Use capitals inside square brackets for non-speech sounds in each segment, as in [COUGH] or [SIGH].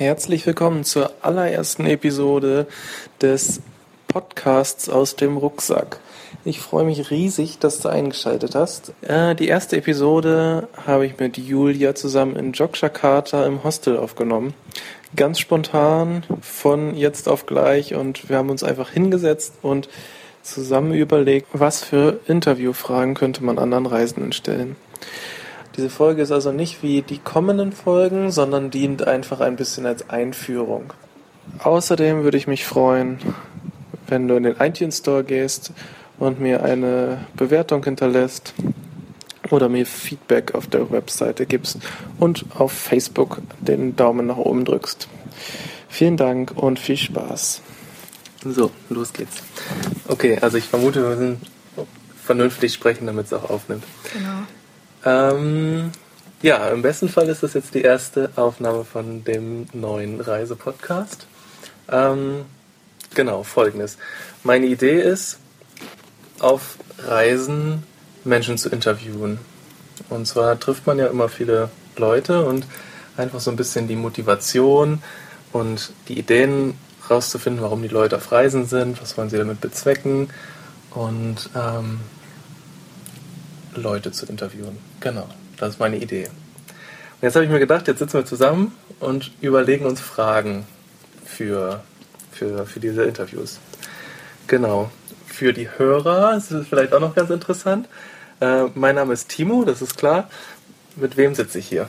Herzlich willkommen zur allerersten Episode des Podcasts aus dem Rucksack. Ich freue mich riesig, dass du eingeschaltet hast. Äh, die erste Episode habe ich mit Julia zusammen in Jogjakarta im Hostel aufgenommen. Ganz spontan, von jetzt auf gleich und wir haben uns einfach hingesetzt und zusammen überlegt, was für Interviewfragen könnte man anderen Reisenden stellen. Diese Folge ist also nicht wie die kommenden Folgen, sondern dient einfach ein bisschen als Einführung. Außerdem würde ich mich freuen, wenn du in den iTunes Store gehst und mir eine Bewertung hinterlässt oder mir Feedback auf der Webseite gibst und auf Facebook den Daumen nach oben drückst. Vielen Dank und viel Spaß. So, los geht's. Okay, also ich vermute, wir müssen vernünftig sprechen, damit es auch aufnimmt. Genau. Ähm, ja, im besten Fall ist das jetzt die erste Aufnahme von dem neuen Reisepodcast. Ähm, genau, folgendes. Meine Idee ist, auf Reisen Menschen zu interviewen. Und zwar trifft man ja immer viele Leute und einfach so ein bisschen die Motivation und die Ideen rauszufinden, warum die Leute auf Reisen sind, was wollen sie damit bezwecken und ähm, Leute zu interviewen. Genau, das ist meine Idee. Und jetzt habe ich mir gedacht, jetzt sitzen wir zusammen und überlegen uns Fragen für, für, für diese Interviews. Genau. Für die Hörer ist es vielleicht auch noch ganz interessant. Äh, mein Name ist Timo, das ist klar. Mit wem sitze ich hier?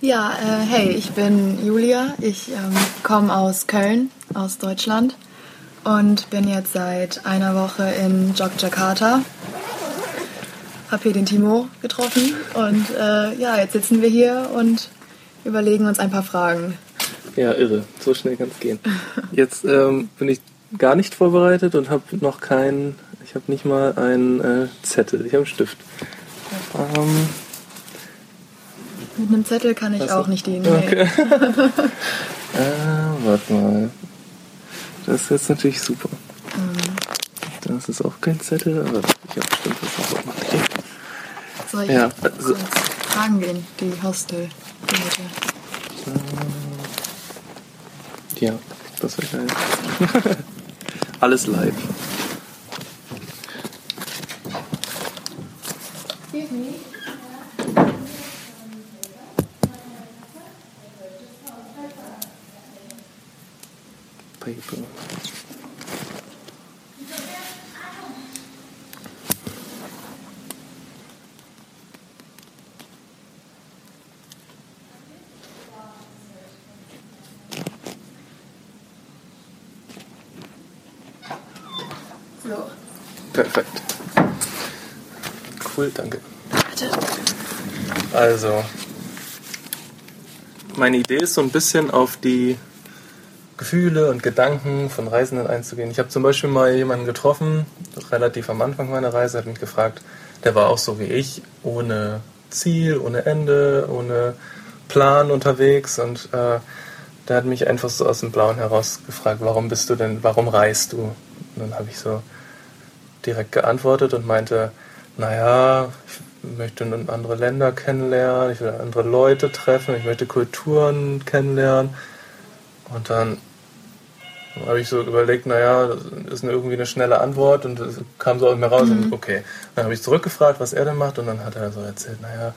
Ja, äh, hey, ich bin Julia. Ich ähm, komme aus Köln, aus Deutschland und bin jetzt seit einer Woche in Jogjakarta habe hier den Timo getroffen und äh, ja, jetzt sitzen wir hier und überlegen uns ein paar Fragen. Ja, irre. So schnell kann es gehen. [LAUGHS] Jetzt ähm, bin ich gar nicht vorbereitet und habe noch keinen, ich habe nicht mal einen äh, Zettel, ich habe einen Stift. Ähm, Mit einem Zettel kann ich Was? auch nicht dienen. okay. [LAUGHS] äh, warte mal. Das ist jetzt natürlich super. Das ist auch kein Zettel, aber ich habe bestimmt was noch ich Ja, so. also- fragen gehen, die Hostel? Die? Ja, das wäre geil. [LAUGHS] Alles live. Paper. Cool, danke. Warte. Also, meine Idee ist so ein bisschen auf die Gefühle und Gedanken von Reisenden einzugehen. Ich habe zum Beispiel mal jemanden getroffen, relativ am Anfang meiner Reise, hat mich gefragt, der war auch so wie ich, ohne Ziel, ohne Ende, ohne Plan unterwegs und äh, der hat mich einfach so aus dem Blauen heraus gefragt, warum bist du denn, warum reist du? Und dann habe ich so direkt geantwortet und meinte, naja, ich möchte andere Länder kennenlernen, ich will andere Leute treffen, ich möchte Kulturen kennenlernen. Und dann habe ich so überlegt, naja, das ist irgendwie eine schnelle Antwort und es kam so aus mir raus und okay. Dann habe ich zurückgefragt, was er denn macht und dann hat er so erzählt, naja,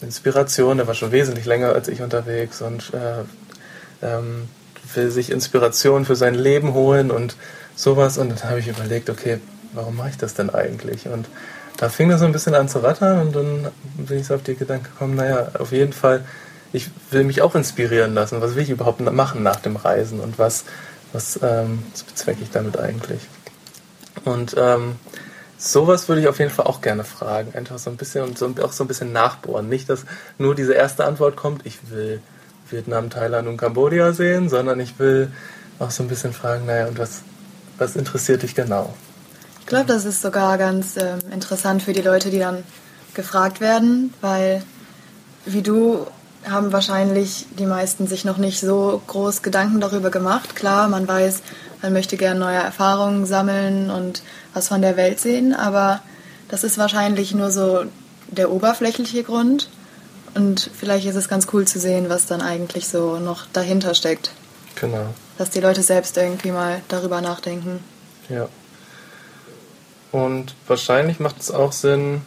Inspiration, der war schon wesentlich länger als ich unterwegs und äh, ähm, will sich Inspiration für sein Leben holen und sowas. Und dann habe ich überlegt, okay, warum mache ich das denn eigentlich? Und da fing das so ein bisschen an zu rattern und dann bin ich so auf die Gedanken gekommen, naja, auf jeden Fall, ich will mich auch inspirieren lassen. Was will ich überhaupt machen nach dem Reisen und was, was, ähm, was bezwecke ich damit eigentlich? Und ähm, sowas würde ich auf jeden Fall auch gerne fragen. Einfach so ein bisschen und so, auch so ein bisschen nachbohren. Nicht, dass nur diese erste Antwort kommt, ich will Vietnam, Thailand und Kambodscha sehen, sondern ich will auch so ein bisschen fragen, naja, und was, was interessiert dich genau? Ich glaube, das ist sogar ganz ähm, interessant für die Leute, die dann gefragt werden, weil wie du haben wahrscheinlich die meisten sich noch nicht so groß Gedanken darüber gemacht. Klar, man weiß, man möchte gerne neue Erfahrungen sammeln und was von der Welt sehen, aber das ist wahrscheinlich nur so der oberflächliche Grund. Und vielleicht ist es ganz cool zu sehen, was dann eigentlich so noch dahinter steckt. Genau. Dass die Leute selbst irgendwie mal darüber nachdenken. Ja. Und wahrscheinlich macht es auch Sinn,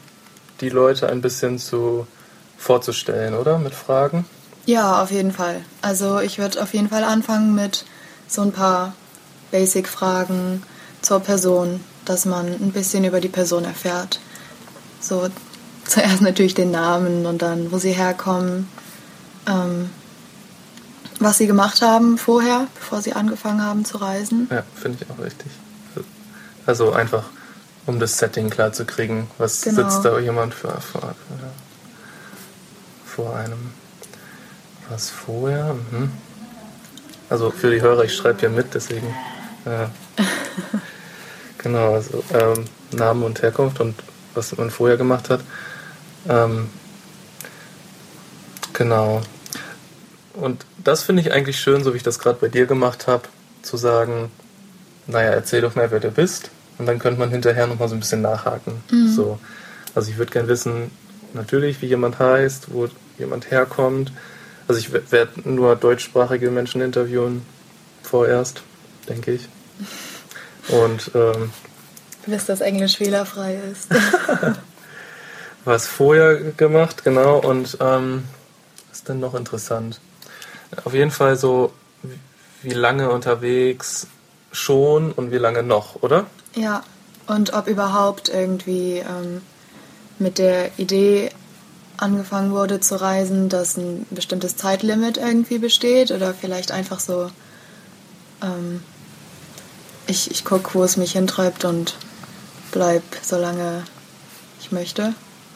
die Leute ein bisschen zu vorzustellen, oder? Mit Fragen? Ja, auf jeden Fall. Also ich würde auf jeden Fall anfangen mit so ein paar Basic-Fragen zur Person, dass man ein bisschen über die Person erfährt. So [LAUGHS] zuerst natürlich den Namen und dann, wo sie herkommen, ähm, was sie gemacht haben vorher, bevor sie angefangen haben zu reisen. Ja, finde ich auch richtig. Also einfach, um das Setting klar zu kriegen, was Genau. sitzt da jemand für, vor, vor einem. Was vorher? Mhm. Also für die Hörer, ich schreibe hier mit, deswegen. Äh, [LAUGHS] genau, also ähm, Name und Herkunft und was man vorher gemacht hat. Ähm, genau. Und das finde ich eigentlich schön, so wie ich das gerade bei dir gemacht habe, zu sagen, naja, erzähl doch mal, wer du bist. Und dann könnte man hinterher nochmal so ein bisschen nachhaken. So. Also ich würde gern wissen, natürlich, wie jemand heißt, wo jemand herkommt. Also ich werde nur deutschsprachige Menschen interviewen vorerst, denke ich. Und ähm, Bis das Englisch fehlerfrei ist. [LAUGHS] was vorher gemacht, genau. Und ähm, was ist denn noch interessant? Auf jeden Fall so, wie lange unterwegs schon und wie lange noch, oder? Ja, und ob überhaupt irgendwie ähm, mit der Idee angefangen wurde zu reisen, dass ein bestimmtes Zeitlimit irgendwie besteht oder vielleicht einfach so, ähm, ich, ich gucke, wo es mich hintreibt und bleib, solange ich möchte.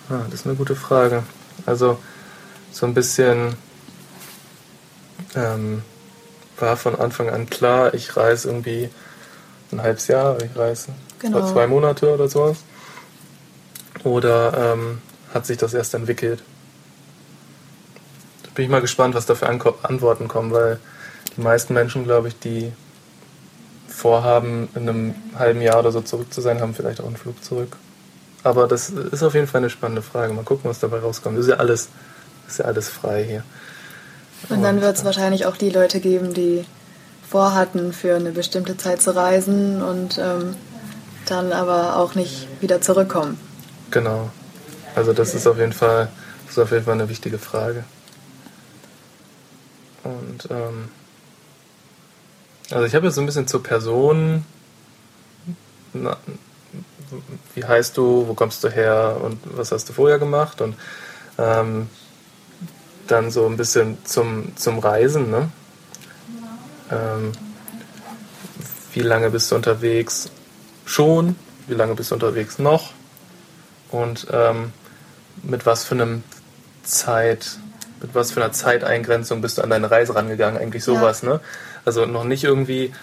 Ah, das ist eine gute Frage. Also so ein bisschen ähm, war von Anfang an klar, ich reise irgendwie ein halbes Jahr, ich reise Genau. zwei Monate oder sowas. Oder ähm, hat sich das erst entwickelt? Da bin ich mal gespannt, was da für Anko Antworten kommen, weil die meisten Menschen, glaube ich, die vorhaben, in einem halben Jahr oder so zurück zu sein, haben vielleicht auch einen Flug zurück. Aber das ist auf jeden Fall eine spannende Frage. Mal gucken, was dabei rauskommt. Das ist ja alles, ist ja alles frei hier. Und dann wird es wahrscheinlich auch die Leute geben, die vorhatten, für eine bestimmte Zeit zu reisen und ähm, dann aber auch nicht wieder zurückkommen. Genau. Also das ist auf jeden Fall, das ist auf jeden Fall eine wichtige Frage. Und ähm, also ich habe jetzt so ein bisschen zur Person, na, wie heißt du, wo kommst du her und was hast du vorher gemacht und ähm, dann so ein bisschen zum, zum Reisen, ne? Ähm, wie lange bist du unterwegs schon? Wie lange bist du unterwegs noch? Und ähm, mit was für einem Zeit, mit was für einer Zeiteingrenzung bist du an deine Reise rangegangen? Eigentlich sowas, ne? Also noch nicht irgendwie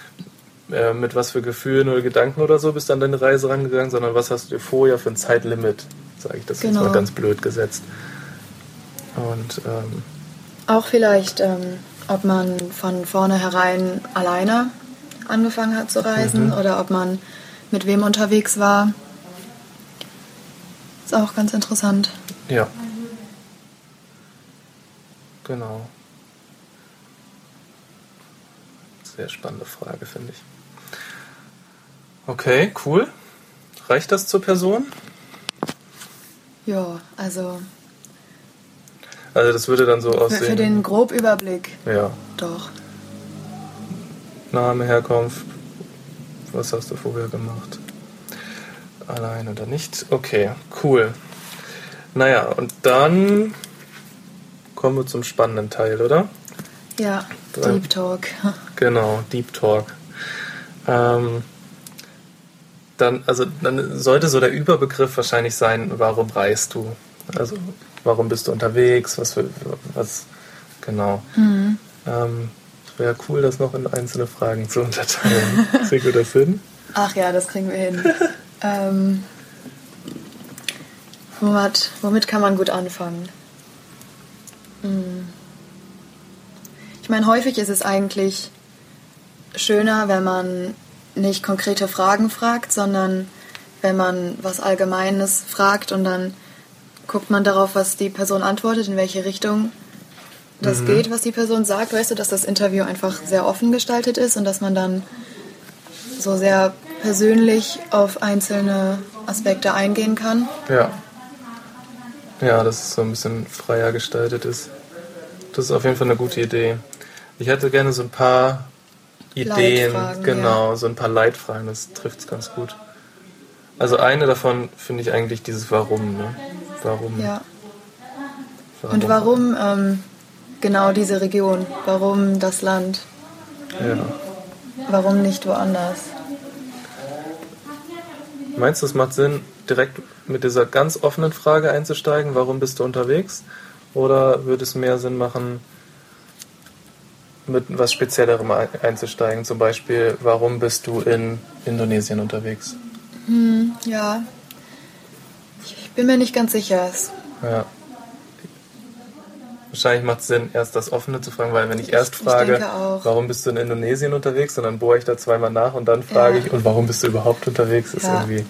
äh, mit was für Gefühlen oder Gedanken oder so bist du an deine Reise rangegangen, sondern was hast du dir vorher für ein Zeitlimit, sage ich das jetzt Genau. mal ganz blöd gesetzt. Und ähm, Auch vielleicht, ähm, ob man von vornherein alleine angefangen hat zu reisen oder ob man mit wem unterwegs war. Ist auch ganz interessant. Ja. Genau. Sehr spannende Frage, finde ich. Okay, cool. Reicht das zur Person? Ja, also Also das würde dann so für, aussehen. für den Grobüberblick ja. doch. Name, Herkunft. Was hast du vorher gemacht? Allein oder nicht? Okay, cool. Naja, und dann kommen wir zum spannenden Teil, oder? Ja, Drei. Deep Talk. [LAUGHS] Genau, Deep Talk. Ähm, dann, also, dann sollte so der Überbegriff wahrscheinlich sein, warum reist du? Also, warum bist du unterwegs? Was für, was, genau. Mhm. Ähm, Wäre cool, das noch in einzelne Fragen zu unterteilen. [LAUGHS] Kriegen wir das hin? Ach ja, das kriegen wir hin. ähm, womit, womit kann man gut anfangen? Hm. Ich meine, häufig ist es eigentlich schöner, wenn man nicht konkrete Fragen fragt, sondern wenn man was Allgemeines fragt und dann guckt man darauf, was die Person antwortet, in welche Richtung das Mhm. geht, was die Person sagt. Weißt du, dass das Interview einfach sehr offen gestaltet ist und dass man dann so sehr persönlich auf einzelne Aspekte eingehen kann. Ja. Ja, dass es so ein bisschen freier gestaltet ist. Das ist auf jeden Fall eine gute Idee. Ich hätte gerne so ein paar Ideen, genau, so ein paar Leitfragen, das trifft es ganz gut. Also eine davon finde ich eigentlich dieses Warum, ne? Warum? Ja. Und warum ähm, genau diese Region? Warum das Land? Ja. Warum nicht woanders? Meinst du, es macht Sinn, direkt mit dieser ganz offenen Frage einzusteigen, warum bist du unterwegs? Oder würde es mehr Sinn machen, mit was Speziellerem ein- einzusteigen? Zum Beispiel, warum bist du in Indonesien unterwegs? Ja. Ich bin mir nicht ganz sicher. Ja. Wahrscheinlich macht es Sinn, erst das Offene zu fragen, weil wenn ich erst ich frage, denke auch. warum bist du in Indonesien unterwegs, und dann bohre ich da zweimal nach und dann frage Ja. ich, und warum bist du überhaupt unterwegs, ist Ja. irgendwie,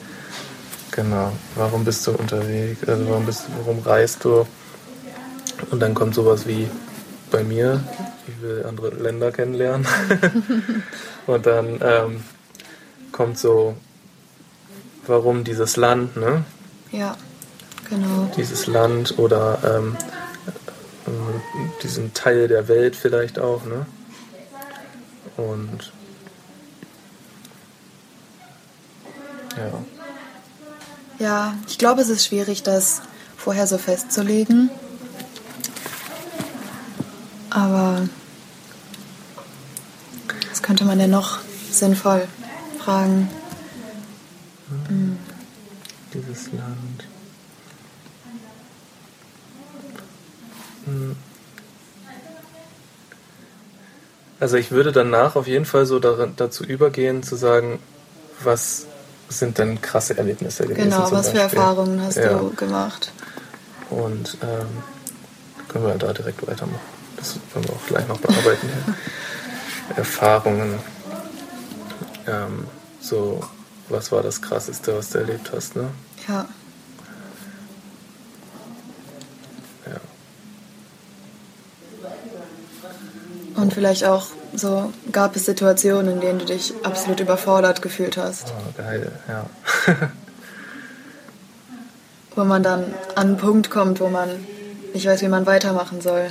genau, warum bist du unterwegs, also warum, bist, warum reist du? Und dann kommt sowas wie bei mir, ich will andere Länder kennenlernen. [LAUGHS] und dann ähm, kommt so, warum dieses Land, ne? Ja, genau. dieses Land oder ähm, äh, diesen Teil der Welt vielleicht auch, ne? Und ja, Ja, ich glaube, es ist schwierig, das vorher so festzulegen. Aber was könnte man denn noch sinnvoll fragen? dieses Land. Hm. Also ich würde danach auf jeden Fall so darin, dazu übergehen zu sagen, was sind denn krasse Erlebnisse gewesen? Genau, was für Beispiel? Erfahrungen hast Ja. du gemacht? Und ähm, können wir da direkt weitermachen. Das können wir auch gleich noch bearbeiten. [LAUGHS] Erfahrungen. Ähm, so, was war das Krasseste, was du erlebt hast, ne? Ja. Und vielleicht auch so, gab es Situationen, in denen du dich absolut überfordert gefühlt hast, Oh, geil, ja. [LAUGHS] wo man dann an einen Punkt kommt, wo man nicht weiß, wie man weitermachen soll.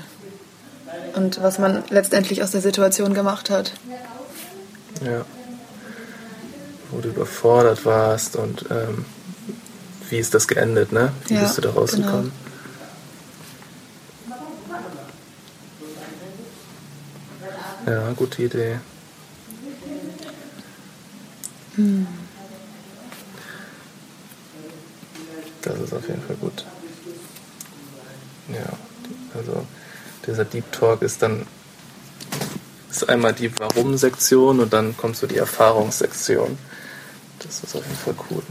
Und was man letztendlich aus der Situation gemacht hat. ja. Wo du überfordert warst und ähm, wie ist das geendet, ne? Wie Ja, bist du da rausgekommen? Ja, gute Idee. Das ist auf jeden Fall gut. Ja, also dieser Deep Talk ist dann ist einmal die Warum-Sektion und dann kommt so die Erfahrungssektion. Das ist auf jeden Fall cool.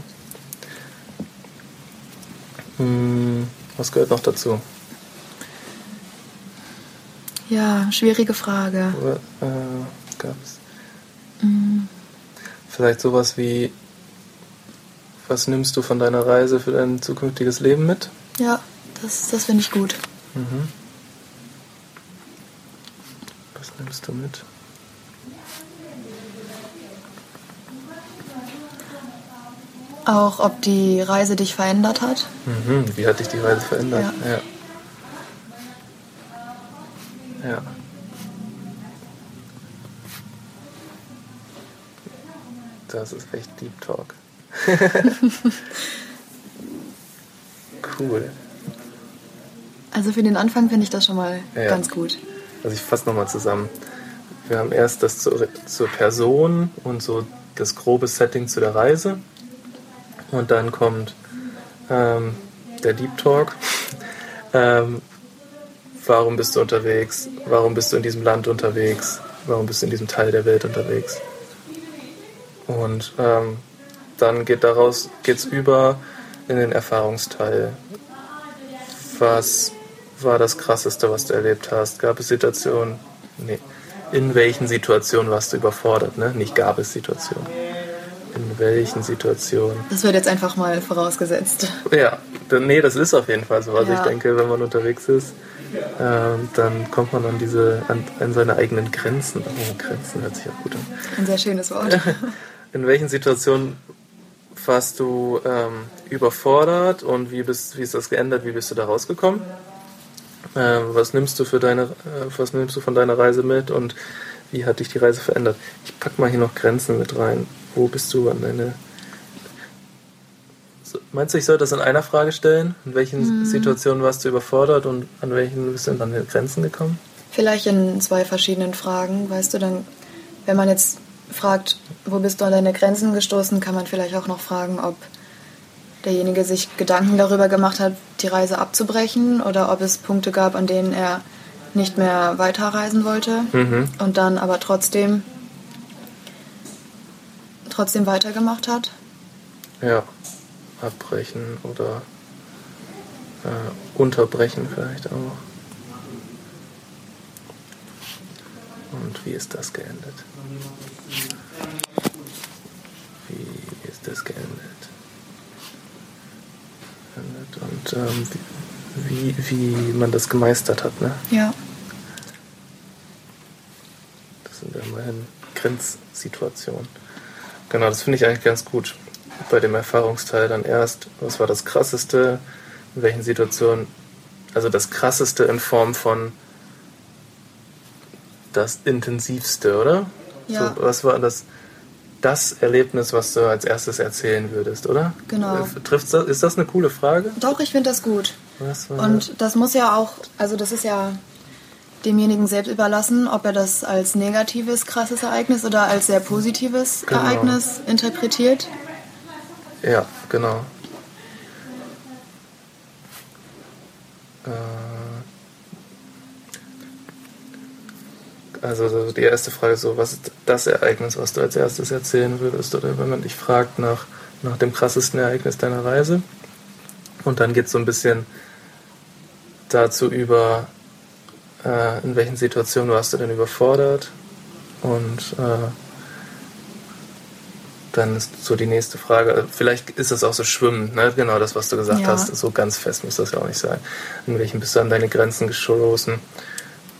Hm, was gehört noch dazu? Ja, schwierige Frage. Oder, äh, gab's? Vielleicht sowas wie, was nimmst du von deiner Reise für dein zukünftiges Leben mit? Ja, das, das finde ich gut. Mhm. Was nimmst du mit? Auch ob die Reise dich verändert hat. Mhm. Wie hat dich die Reise verändert? Ja. Ja. Das ist echt Deep Talk. [LAUGHS] cool. Also für den Anfang finde ich das schon mal Ja. ganz gut. Also ich fasse nochmal zusammen. Wir haben erst das zur, zur Person und so das grobe Setting zu der Reise. Und dann kommt ähm, der Deep Talk. [LAUGHS] ähm, warum bist du unterwegs? Warum bist du in diesem Land unterwegs? Warum bist du in diesem Teil der Welt unterwegs? Und ähm, dann geht daraus geht's über in den Erfahrungsteil. Was war das Krasseste, was du erlebt hast? Gab es Situationen? Nee. In welchen Situationen warst du überfordert? Ne? Nicht gab es Situationen. In welchen Situationen? Das wird jetzt einfach mal vorausgesetzt. Ja, nee, das ist auf jeden Fall so. Also Ja. ich denke, wenn man unterwegs ist, ähm, dann kommt man an diese, an, an seine eigenen Grenzen. Oh, Grenzen hört sich auch gut an. Ein sehr schönes Wort. [LAUGHS] In welchen Situationen warst du ähm, überfordert und wie, bist, wie ist das geändert? Wie bist du da rausgekommen? Ähm, was nimmst du für deine, äh, was nimmst du von deiner Reise mit und wie hat dich die Reise verändert? Ich pack mal hier noch Grenzen mit rein. Wo bist du an deine? So, Meinst du, ich soll das in einer Frage stellen? In welchen Situationen warst du überfordert und an welchen bist du an deine Grenzen gekommen? Vielleicht in zwei verschiedenen Fragen. Weißt du, dann, wenn man jetzt fragt, wo bist du an deine Grenzen gestoßen, kann man vielleicht auch noch fragen, ob derjenige sich Gedanken darüber gemacht hat, die Reise abzubrechen oder ob es Punkte gab, an denen er nicht mehr weiterreisen wollte Mhm. und dann aber trotzdem trotzdem weitergemacht hat. Ja, abbrechen oder äh, unterbrechen vielleicht auch. Und wie ist das geendet? Wie ist das geendet? Und ähm, wie, wie man das gemeistert hat, ne? Ja. Das sind ja immerhin Grenzsituationen. Genau, das finde ich eigentlich ganz gut. Bei dem Erfahrungsteil dann erst, was war das Krasseste, in welchen Situationen, also das Krasseste in Form von das Intensivste, oder? Ja. So, was war das, das Erlebnis, was du als erstes erzählen würdest, oder? Genau. Äh, Trifft's das, ist das eine coole Frage? Doch, ich finde das gut. Was war Und das muss ja auch, also das ist ja demjenigen selbst überlassen, ob er das als negatives, krasses Ereignis oder als sehr positives Genau. Ereignis interpretiert. Ja, genau. Also so die erste Frage ist so, was ist das Ereignis, was du als erstes erzählen würdest? Oder wenn man dich fragt nach, nach dem krassesten Ereignis deiner Reise. Und dann geht es so ein bisschen dazu über, äh, in welchen Situationen warst du denn überfordert? Und äh, dann ist so die nächste Frage, vielleicht ist das auch so Schwimmen, ne? genau das, was du gesagt Ja. hast. So ganz fest muss das ja auch nicht sein. In welchen bist du an deine Grenzen gestoßen?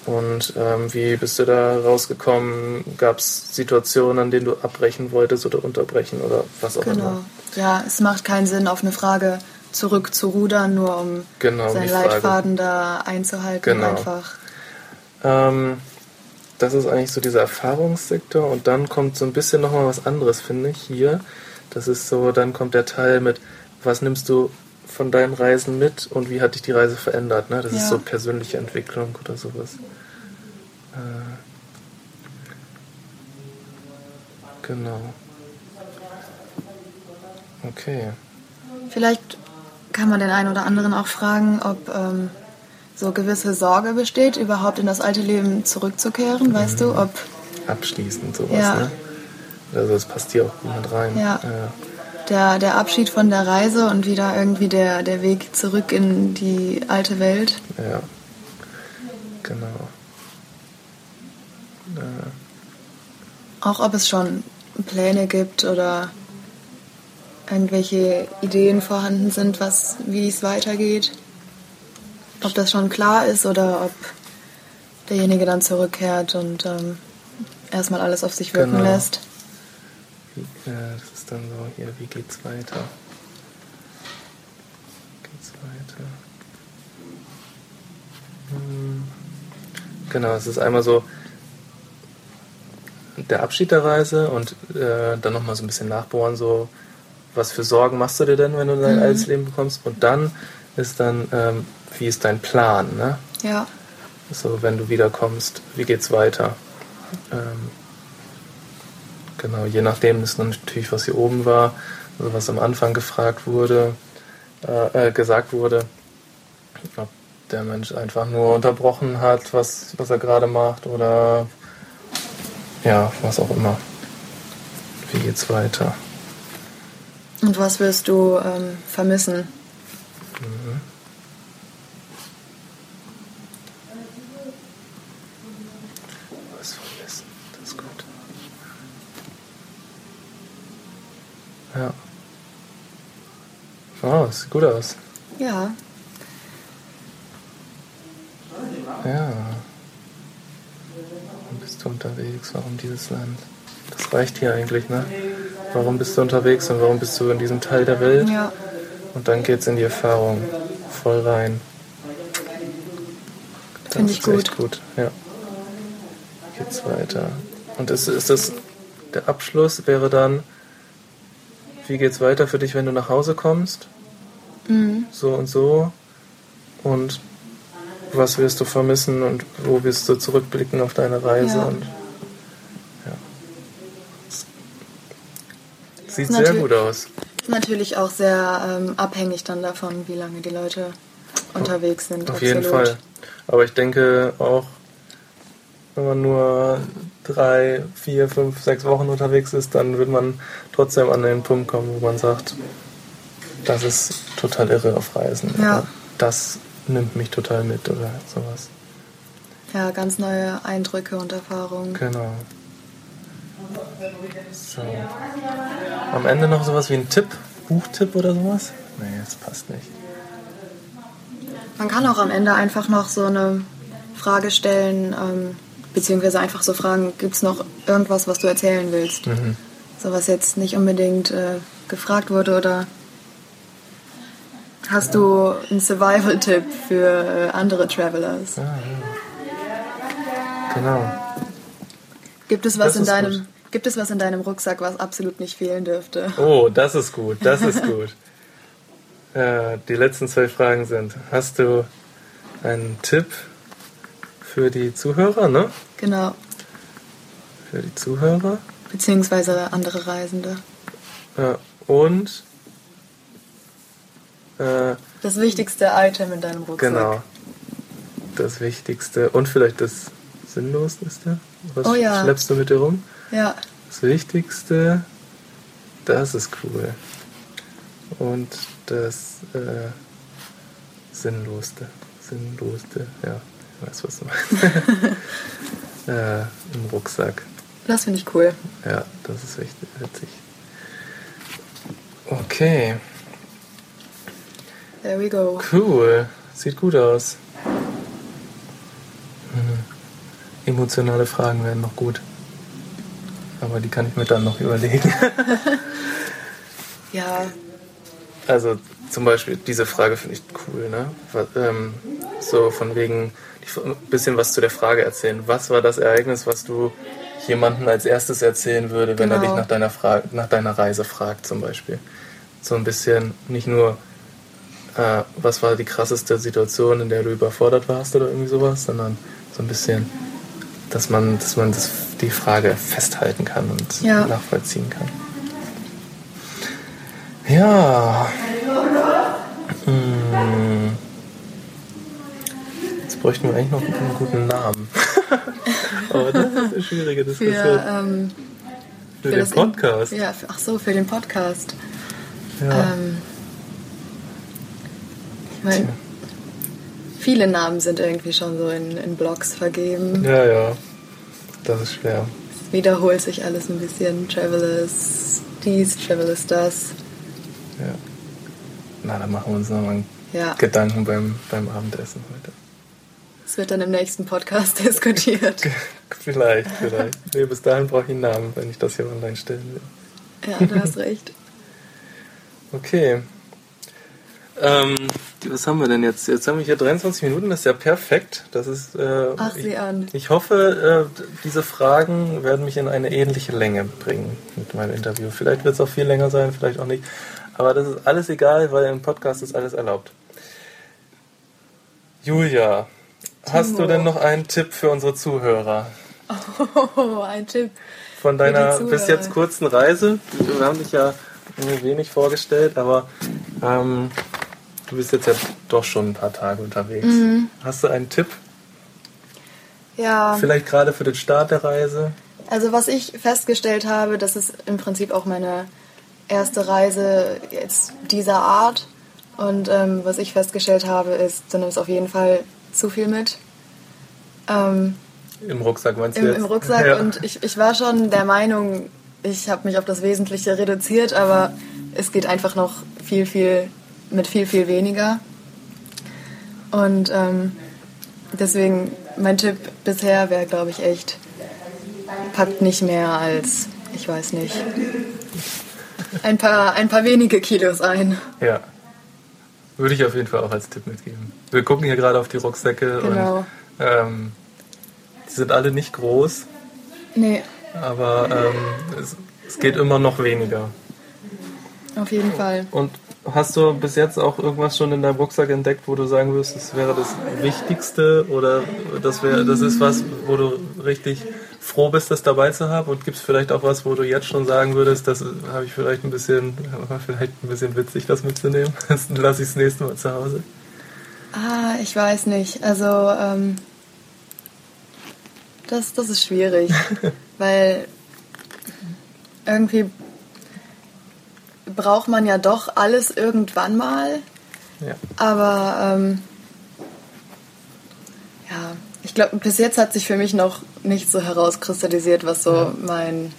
Und ähm, wie bist du da rausgekommen? Gab es Situationen, an denen du abbrechen wolltest oder unterbrechen oder was auch Genau. immer? Ja, es macht keinen Sinn, auf eine Frage zurück zu rudern, nur um Genau, seinen. Leitfaden da einzuhalten. Genau. Einfach. Ähm, das ist eigentlich so dieser Erfahrungssektor und dann kommt so ein bisschen nochmal was anderes, finde ich, hier. Das ist so, dann kommt der Teil mit, was nimmst du von deinen Reisen mit und wie hat dich die Reise verändert, ne? Das ist Ja. so persönliche Entwicklung oder sowas. Äh, genau. Okay. Vielleicht kann man den einen oder anderen auch fragen, ob ähm, so gewisse Sorge besteht, überhaupt in das alte Leben zurückzukehren. Weißt du, ob Abschließend sowas, Ja. ne? Also das passt hier auch gut mit rein. Ja. der, der Abschied von der Reise und wieder irgendwie der, der Weg zurück in die alte Welt. Ja, genau. Äh, Auch ob es schon Pläne gibt oder irgendwelche Ideen vorhanden sind, was, wie es weitergeht. Ob das schon klar ist oder ob derjenige dann zurückkehrt und ähm, erstmal alles auf sich wirken Genau. lässt. wie, äh, das ist dann so hier, wie geht's weiter? Geht's weiter? Hm, Genau, es ist einmal so der Abschied der Reise und äh, dann nochmal so ein bisschen nachbohren, so was für Sorgen machst du dir denn, wenn du dein Mhm. altes Leben bekommst? Und dann ist dann, ähm, wie ist dein Plan, ne? Ja, So, wenn du wiederkommst, wie geht's weiter? Ähm, genau, je nachdem ist natürlich, was hier oben war, also was am Anfang gefragt wurde, äh, äh, gesagt wurde, ob der Mensch einfach nur unterbrochen hat, was, was er gerade macht oder ja, was auch immer. Wie geht's weiter? und was wirst du ähm, vermissen? Was vermissen, das ist gut. Ja. Oh, das sieht gut aus. Ja. Ja. Du unterwegs? Warum dieses Land? Das reicht hier eigentlich, ne? Warum bist du unterwegs und warum bist du in diesem Teil der Welt? Ja. Und dann geht's in die Erfahrung. Voll rein. Das Finde ich ist echt gut. gut. Ja. Geht's weiter. Und ist, ist das der Abschluss wäre dann, wie geht's weiter für dich, wenn du nach Hause kommst? Mhm. So und so. Und was wirst du vermissen und wo wirst du zurückblicken auf deine Reise? Ja. Und, ja. Sieht Natürlich- sehr gut aus. Natürlich auch sehr ähm, abhängig dann davon, wie lange die Leute unterwegs sind. Auf jeden absolut. Fall. Aber ich denke auch, wenn man nur drei, vier, fünf, sechs Wochen unterwegs ist, dann wird man trotzdem an den Punkt kommen, wo man sagt, das ist total irre auf Reisen. Ja. Das nimmt mich total mit oder sowas. Ja, ganz neue Eindrücke und Erfahrungen. Genau. So. Am Ende noch sowas wie ein Tipp, Buchtipp oder sowas? Nee, das passt nicht. Man kann auch am Ende einfach noch so eine Frage stellen, ähm, beziehungsweise einfach so fragen, gibt es noch irgendwas, was du erzählen willst? Mhm. So was jetzt nicht unbedingt äh, gefragt wurde oder hast du einen Survival-Tipp für äh, andere Travelers? Ah, ja. Genau. Gibt es was Das in deinem gut. Gibt es was in deinem Rucksack, was absolut nicht fehlen dürfte? Oh, das ist gut, das ist [LAUGHS] gut. Äh, die letzten zwei Fragen sind: Hast du einen Tipp für die Zuhörer, ne? Genau, Für die Zuhörer. beziehungsweise andere Reisende. Äh, und äh, Das wichtigste Item in deinem Rucksack. genau. Das Wichtigste und vielleicht das Sinnloseste. Was Oh ja. schleppst du mit dir rum? Ja, Das Wichtigste, das ist cool. Und das äh, Sinnlosste. Sinnlosste, ja, ich weiß, was du meinst. [LAUGHS] äh, Im Rucksack. das finde ich cool. Ja, das ist wichtig, witzig. Okay, There we go. cool. Sieht gut aus. Mhm. Emotionale Fragen werden noch gut. Aber die kann ich mir dann noch überlegen. [LAUGHS] Ja, Also zum Beispiel diese Frage finde ich cool, ne? Ähm, so von wegen ein bisschen was zu der Frage erzählen. Was war das Ereignis, was du jemandem als erstes erzählen würde, wenn er Genau. dich nach deiner, Fra nach deiner Reise fragt, zum Beispiel? So ein bisschen nicht nur, äh, was war die krasseste Situation, in der du überfordert warst oder irgendwie sowas, sondern so ein bisschen, dass man, dass man das, die Frage festhalten kann und Ja. nachvollziehen kann. Ja. Hm. Jetzt bräuchten wir eigentlich noch einen guten Namen. [LAUGHS] Aber das ist eine schwierige für, Diskussion. ähm, Für, für den das In- Podcast. Ja, für, ach so, für den Podcast. Ja. Ähm, meine, viele Namen sind irgendwie schon so in, in Blogs vergeben. ja, ja. Das ist schwer. Es wiederholt sich alles ein bisschen. Travelers dies, Travelers das. Ja. Na, dann machen wir uns nochmal Ja, Gedanken beim, beim Abendessen heute. es wird dann im nächsten Podcast [LAUGHS] diskutiert. Vielleicht, vielleicht. Nee, bis dahin brauche ich einen Namen, wenn ich das hier online stellen will. Ja, du hast [LAUGHS] recht. Okay. Ähm, was haben wir denn jetzt? Jetzt haben wir hier 23 Minuten, das ist ja perfekt. Das ist. Äh, Ach, ich, sieh an. ich hoffe, äh, diese Fragen werden mich in eine ähnliche Länge bringen mit meinem Interview. Vielleicht wird es auch viel länger sein, vielleicht auch nicht. Aber das ist alles egal, weil im Podcast ist alles erlaubt. Julia, hast du Timo. denn noch einen Tipp für unsere Zuhörer? Oh, [LAUGHS] ein Tipp. von deiner bis jetzt kurzen Reise. Wir haben dich ja nur wenig vorgestellt, aber ähm, du bist jetzt ja doch schon ein paar Tage unterwegs. Mhm. Hast du einen Tipp? Ja. Vielleicht gerade für den Start der Reise? Also was ich festgestellt habe, das ist im Prinzip auch meine erste Reise jetzt dieser Art. Und ähm, was ich festgestellt habe, ist, du nimmst auf jeden Fall zu viel mit. Ähm, Im Rucksack meinst du im, jetzt? Im Rucksack. Ja. Und ich, ich war schon der Meinung, ich habe mich auf das Wesentliche reduziert, aber es geht einfach noch viel, viel mit viel, viel weniger. Und ähm, deswegen, mein Tipp bisher wäre, glaube ich, echt, packt nicht mehr als, ich weiß nicht, ein paar, ein paar wenige Kilos ein. Ja. Würde ich auf jeden Fall auch als Tipp mitgeben. Wir gucken hier gerade auf die Rucksäcke Genau. und ähm, die sind alle nicht groß, Nee, aber ähm, es, es geht immer noch weniger. auf jeden Fall. Und hast du bis jetzt auch irgendwas schon in deinem Rucksack entdeckt, wo du sagen würdest, das wäre das Wichtigste oder das wäre, das ist was, wo du richtig froh bist, das dabei zu haben? Und gibt es vielleicht auch was, wo du jetzt schon sagen würdest, das habe ich vielleicht ein bisschen, war vielleicht ein bisschen witzig, das mitzunehmen? [LAUGHS] Das lasse ich das nächste Mal zu Hause. Ah, ich weiß nicht. Also, ähm, das, das ist schwierig, [LAUGHS] weil irgendwie braucht man ja doch alles irgendwann mal, Ja. aber ähm, ja, ich glaube, bis jetzt hat sich für mich noch nicht so herauskristallisiert, was so Ja. mein,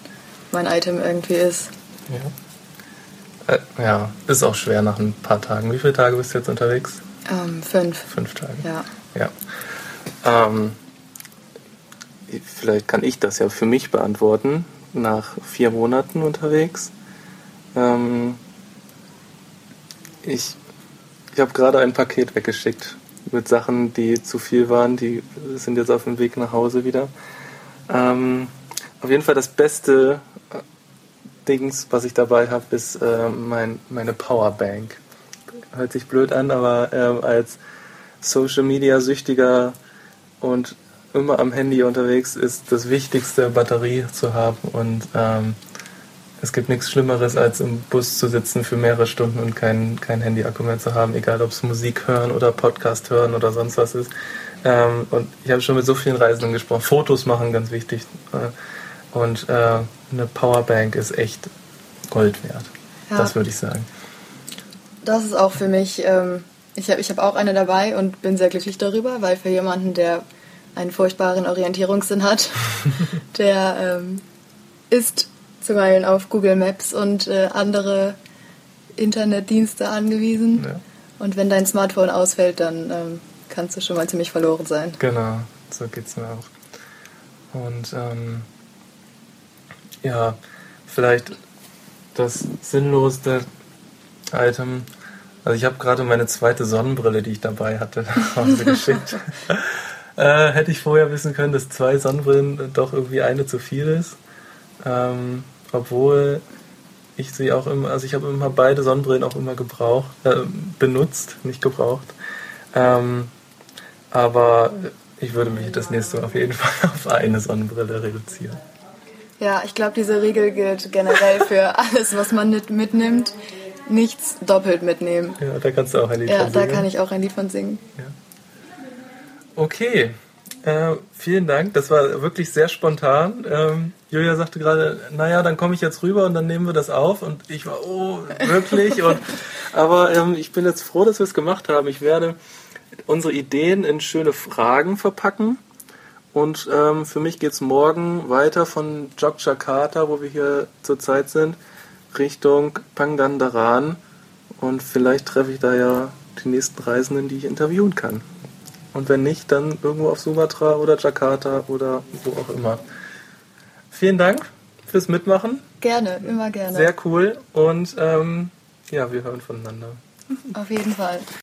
mein Item irgendwie ist. Ja. Äh, ja, ist auch schwer nach ein paar Tagen. Wie viele Tage bist du jetzt unterwegs? Ähm, fünf, Fünf Tage. ja. Ja. Ähm, vielleicht kann ich das ja für mich beantworten. Nach vier Monaten unterwegs. Ähm, ich ich habe gerade ein Paket weggeschickt mit Sachen, die zu viel waren. Die sind jetzt auf dem Weg nach Hause wieder. Ähm, auf jeden Fall das beste äh, Dings, was ich dabei habe, ist äh, mein, meine Powerbank. Hört sich blöd an, aber ähm, als Social Media süchtiger und immer am Handy unterwegs ist das Wichtigste, Batterie zu haben. Und ähm, es gibt nichts Schlimmeres, als im Bus zu sitzen für mehrere Stunden und kein, kein Handy-Akku mehr zu haben, egal ob es Musik hören oder Podcast hören oder sonst was ist. Ähm, und ich habe schon mit so vielen Reisenden gesprochen. Fotos machen, ganz wichtig. Äh, Und äh, eine Powerbank ist echt Gold wert. Ja. Das würde ich sagen. Das ist auch für mich, ähm, ich habe ich hab auch eine dabei und bin sehr glücklich darüber, weil für jemanden, der einen furchtbaren Orientierungssinn hat, [LAUGHS] der ähm, ist zuweilen auf Google Maps und äh, andere Internetdienste angewiesen. Ja. Und wenn dein Smartphone ausfällt, dann ähm, kannst du schon mal ziemlich verloren sein. Genau, so geht's mir auch. Und ähm, ja, vielleicht das sinnloseste Item. Also ich habe gerade meine zweite Sonnenbrille, die ich dabei hatte, [LAUGHS] nach Hause geschickt. [LAUGHS] äh, hätte ich vorher wissen können, dass zwei Sonnenbrillen doch irgendwie eine zu viel ist. Ähm, obwohl ich sie auch immer, also ich habe immer beide Sonnenbrillen auch immer gebraucht, äh, benutzt, nicht gebraucht. Ähm, aber ich würde mich das nächste Mal auf jeden [LAUGHS] Fall auf eine Sonnenbrille reduzieren. Ja, ich glaube, diese Regel gilt generell für [LAUGHS] alles, was man mit, mitnimmt. Nichts doppelt mitnehmen. Ja, da kannst du auch ein Lied Ja, von da singen. kann ich auch ein Lied von singen. Okay, äh, vielen Dank. Das war wirklich sehr spontan. Ähm, Julia sagte gerade, naja, dann komme ich jetzt rüber und dann nehmen wir das auf. Und ich war, oh, wirklich? und, [LAUGHS] aber ähm, ich bin jetzt froh, dass wir es gemacht haben. Ich werde unsere Ideen in schöne Fragen verpacken. Und ähm, für mich geht es morgen weiter von Jogjakarta, wo wir hier zurzeit sind, Richtung Pangandaran. Und vielleicht treffe ich da ja die nächsten Reisenden, die ich interviewen kann. Und wenn nicht, dann irgendwo auf Sumatra oder Jakarta oder wo auch immer. Vielen Dank fürs Mitmachen. Gerne, immer gerne. Sehr cool. Und ähm, ja, wir hören voneinander. Auf jeden Fall.